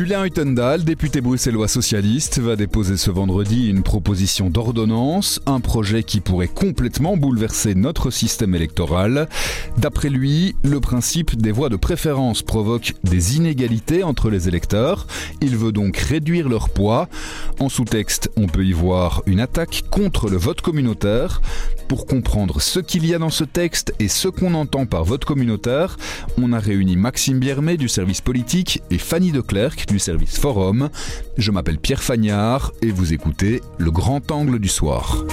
Julien Huttendal, député bruxellois socialiste, va déposer ce vendredi une proposition d'ordonnance, un projet qui pourrait complètement bouleverser notre système électoral. D'après lui, le principe des voix de préférence provoque des inégalités entre les électeurs. Il veut donc réduire leur poids. En sous-texte, on peut y voir une attaque contre le vote communautaire. Pour comprendre ce qu'il y a dans ce texte et ce qu'on entend par vote communautaire, on a réuni Maxime Biermet du service politique et Fanny Declercq du service Forum. Je m'appelle Pierre Fagnard et vous écoutez Le Grand Angle du Soir.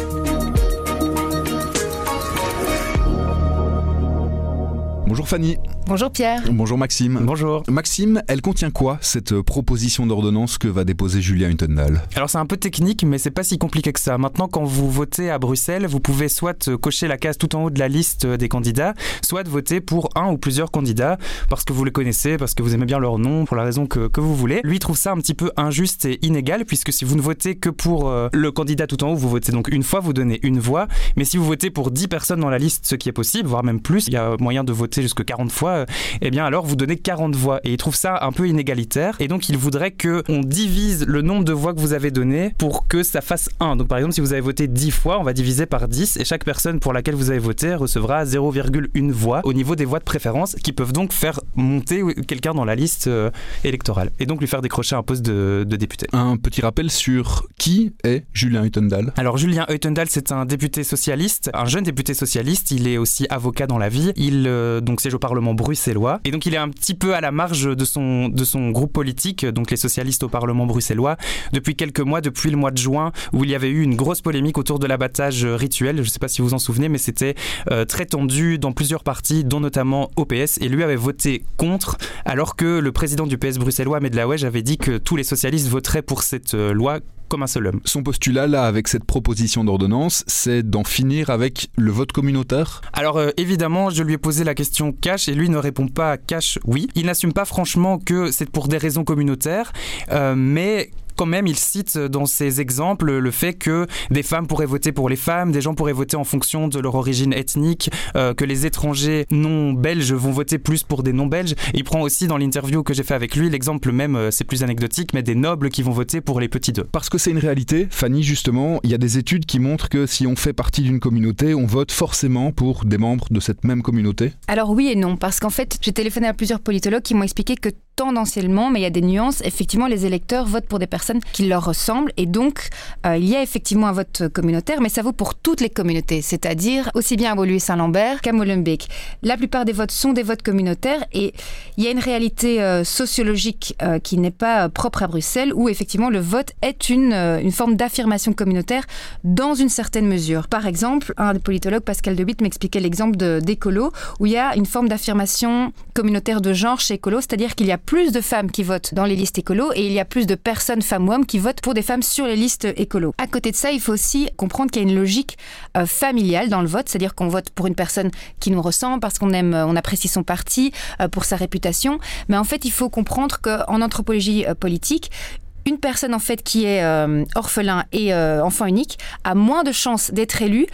Bonjour Fanny. Bonjour Pierre. Bonjour Maxime. Bonjour. Maxime, elle contient quoi cette proposition d'ordonnance que va déposer Julien Huttendal Alors c'est un peu technique, mais c'est pas si compliqué que ça. Maintenant, quand vous votez à Bruxelles, vous pouvez soit cocher la case tout en haut de la liste des candidats, soit voter pour un ou plusieurs candidats parce que vous les connaissez, parce que vous aimez bien leur nom, pour la raison que, que vous voulez. Lui trouve ça un petit peu injuste et inégal puisque si vous ne votez que pour euh, le candidat tout en haut, vous votez donc une fois, vous donnez une voix. Mais si vous votez pour 10 personnes dans la liste, ce qui est possible, voire même plus, il y a moyen de voter jusque 40 fois euh, eh bien alors vous donnez 40 voix. Et il trouve ça un peu inégalitaire. Et donc il voudrait que on divise le nombre de voix que vous avez donné pour que ça fasse 1. Donc par exemple, si vous avez voté 10 fois, on va diviser par 10 et chaque personne pour laquelle vous avez voté recevra 0,1 voix au niveau des voix de préférence qui peuvent donc faire monter quelqu'un dans la liste euh, électorale et donc lui faire décrocher un poste de, député. Un petit rappel sur qui est Julien Huttendal Alors Julien Huttendal, c'est un député socialiste, un jeune député socialiste. Il est aussi avocat dans la vie. Il euh, donc siège au Parlement bruxellois. Et donc il est un petit peu à la marge de son, groupe politique, donc les socialistes au Parlement bruxellois, depuis quelques mois, depuis le mois de juin, où il y avait eu une grosse polémique autour de l'abattage rituel. Je ne sais pas si vous en souvenez, mais c'était euh, très tendu dans plusieurs partis, dont notamment OPS. Et lui avait voté contre, alors que le président du PS bruxellois, Laouej, avait dit que tous les socialistes voteraient pour cette euh, loi comme un seul homme. Son postulat là avec cette proposition d'ordonnance, c'est d'en finir avec le vote communautaire? Alors euh, évidemment, je lui ai posé la question cash et lui ne répond pas cash oui. Il n'assume pas franchement que c'est pour des raisons communautaires, euh, mais quand même, il cite dans ses exemples le fait que des femmes pourraient voter pour les femmes, des gens pourraient voter en fonction de leur origine ethnique, euh, que les étrangers non belges vont voter plus pour des non belges. il prend aussi dans l'interview que j'ai fait avec lui l'exemple même, euh, c'est plus anecdotique, mais des nobles qui vont voter pour les petits deux. Parce que c'est une réalité, Fanny, justement, il y a des études qui montrent que si on fait partie d'une communauté, on vote forcément pour des membres de cette même communauté Alors oui et non, parce qu'en fait, j'ai téléphoné à plusieurs politologues qui m'ont expliqué que tendanciellement, mais il y a des nuances, effectivement, les électeurs votent pour des personnes qui leur ressemblent. Et donc, euh, il y a effectivement un vote communautaire, mais ça vaut pour toutes les communautés, c'est-à-dire aussi bien à Beaulieu-Saint-Lambert qu'à Molenbeek. La plupart des votes sont des votes communautaires et il y a une réalité euh, sociologique euh, qui n'est pas propre à Bruxelles, où effectivement le vote est une, forme d'affirmation communautaire dans une certaine mesure. Par exemple, un des politologues, Pascal Debitte, m'expliquait l'exemple d'écolo, où il y a une forme d'affirmation communautaire de genre chez écolo, c'est-à-dire qu'il y a plus de femmes qui votent dans les listes écolo et il y a plus de personnes, femmes ou hommes, qui votent pour des femmes sur les listes écolo. À côté de ça, il faut aussi comprendre qu'il y a une logique euh, familiale dans le vote, c'est-à-dire qu'on vote pour une personne qui nous ressemble parce qu'on aime, on apprécie son parti, euh, pour sa réputation. Mais en fait, il faut comprendre qu'en anthropologie euh, politique, une personne en fait qui est orphelin et enfant unique a moins de chances d'être élue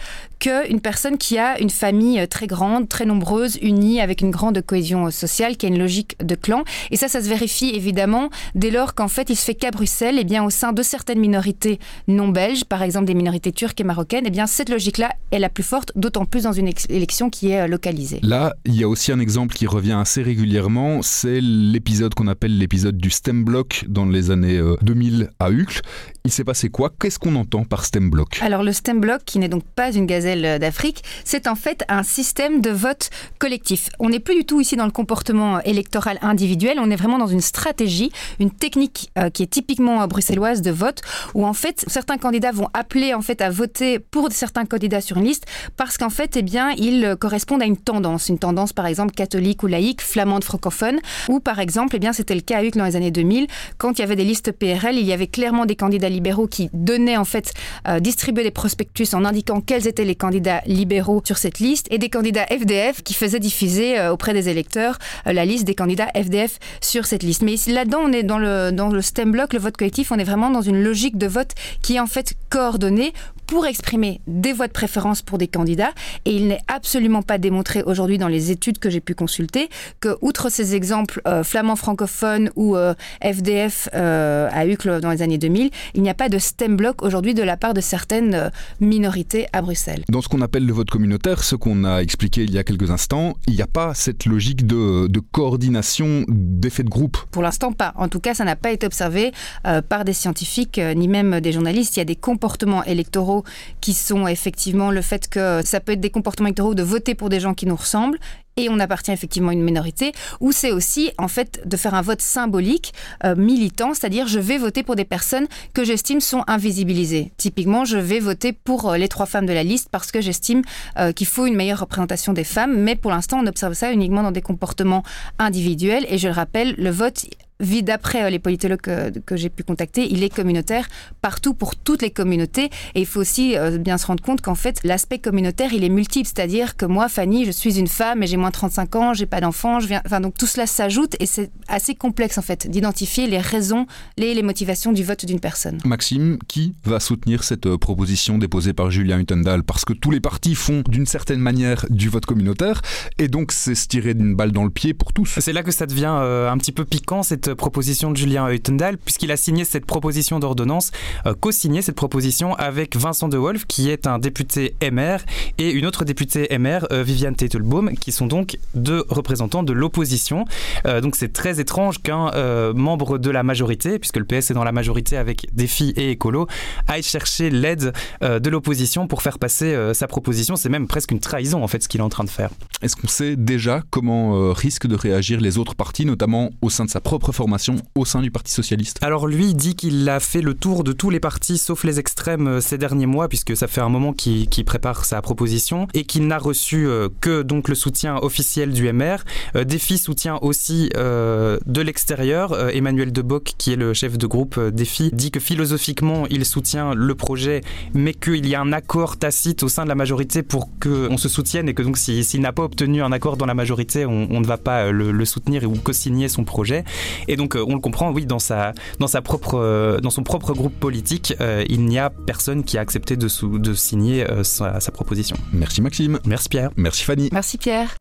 qu'une personne qui a une famille euh, très grande, très nombreuse, unie, avec une grande cohésion euh, sociale, qui a une logique de clan. Et ça, ça se vérifie évidemment dès lors qu'en fait, il se fait qu'à Bruxelles, et eh bien au sein de certaines minorités non belges, par exemple des minorités turques et marocaines, et eh bien cette logique-là est la plus forte, d'autant plus dans une élection qui est euh, localisée. Là, il y a aussi un exemple qui revient assez régulièrement, c'est l'épisode qu'on appelle l'épisode du stem block dans les années 2000 à Uccle. Il s'est passé quoi? Qu'est-ce qu'on entend par stem block Alors le stem block, qui n'est donc pas une gazelle d'Afrique, c'est en fait un système de vote collectif. On n'est plus du tout ici dans le comportement électoral individuel, on est vraiment dans une stratégie, une technique euh, qui est typiquement euh, bruxelloise de vote, où en fait certains candidats vont appeler en fait à voter pour certains candidats sur une liste parce qu'en fait, eh bien, ils correspondent à une tendance, une tendance par exemple catholique ou laïque, flamande francophone, ou par exemple, eh bien, c'était le cas à dans les années 2000, quand il y avait des listes PRL, il y avait clairement des candidats libéraux qui donnaient en fait, euh, distribuaient des prospectus en indiquant quels étaient les candidats libéraux sur cette liste et des candidats FDF qui faisaient diffuser euh, auprès des électeurs euh, la liste des candidats FDF sur cette liste. Mais là-dedans, on est dans le, dans le STEM block, le vote collectif, on est vraiment dans une logique de vote qui est en fait coordonnée pour exprimer des voix de préférence pour des candidats. Et il n'est absolument pas démontré aujourd'hui dans les études que j'ai pu consulter que, outre ces exemples euh, flamands francophones ou FDF euh, à Uccle dans les années 2000, il n'y a pas de stem block aujourd'hui de la part de certaines minorités à Bruxelles. Dans ce qu'on appelle le vote communautaire, ce qu'on a expliqué il y a quelques instants, il n'y a pas cette logique de, coordination d'effet de groupe. Pour l'instant, pas. En tout cas, ça n'a pas été observé euh, par des scientifiques euh, ni même des journalistes. Il y a des comportements électoraux qui sont effectivement le fait que ça peut être des comportements électoraux de voter pour des gens qui nous ressemblent et on appartient effectivement à une minorité, ou c'est aussi en fait de faire un vote symbolique, euh, militant, c'est-à-dire je vais voter pour des personnes que j'estime sont invisibilisées. Typiquement, je vais voter pour euh, les trois femmes de la liste parce que j'estime euh, qu'il faut une meilleure représentation des femmes, mais pour l'instant on observe ça uniquement dans des comportements individuels, et je le rappelle, le vote vit d'après euh, les politologues que, que j'ai pu contacter, il est communautaire partout pour toutes les communautés. Et il faut aussi euh, bien se rendre compte qu'en fait, l'aspect communautaire, il est multiple. C'est-à-dire que moi, Fanny, je suis une femme et j'ai moins de 35 ans, j'ai pas d'enfant, je viens. Enfin, donc tout cela s'ajoute et c'est assez complexe en fait d'identifier les raisons, les, les motivations du vote d'une personne. Maxime, qui va soutenir cette euh, proposition déposée par Julien Huttendal Parce que tous les partis font d'une certaine manière du vote communautaire et donc c'est se tirer d'une balle dans le pied pour tous. C'est là que ça devient euh, un petit peu piquant proposition de Julien Huttendal, puisqu'il a signé cette proposition d'ordonnance, euh, co-signé cette proposition avec Vincent De Wolf, qui est un député MR, et une autre députée MR, euh, Viviane Teitelbaum, qui sont donc deux représentants de l'opposition. Euh, donc c'est très étrange qu'un membre de la majorité, puisque le PS est dans la majorité avec Défi et Écolo, aille chercher l'aide de l'opposition pour faire passer sa proposition. C'est même presque une trahison en fait ce qu'il est en train de faire. Est-ce qu'on sait déjà comment risquent de réagir les autres partis, notamment au sein de sa propre formation, au sein du Parti socialiste Alors lui dit qu'il a fait le tour de tous les partis sauf les extrêmes euh, ces derniers mois puisque ça fait un moment qu'il prépare sa proposition et qu'il n'a reçu euh, que donc le soutien officiel du MR. Euh, Défi soutient aussi de l'extérieur. Emmanuel Deboc qui est le chef de groupe Défi dit que philosophiquement il soutient le projet mais qu'il y a un accord tacite au sein de la majorité pour qu'on se soutienne et que donc s'il si, n'a pas obtenu un accord dans la majorité on, ne va pas le, le soutenir ou co-signer son projet. Et donc euh, on le comprend, oui, dans sa, dans sa propre, euh, dans son propre groupe politique, euh, il n'y a personne qui a accepté de, signer euh, sa, sa proposition. Merci Maxime. Merci Pierre. Merci Fanny. Merci Pierre.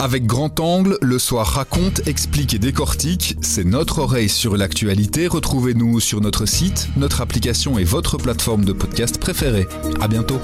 Avec Grand Angle, le soir raconte, explique et décortique. C'est notre oreille sur l'actualité. Retrouvez-nous sur notre site, notre application et votre plateforme de podcast préférée. À bientôt.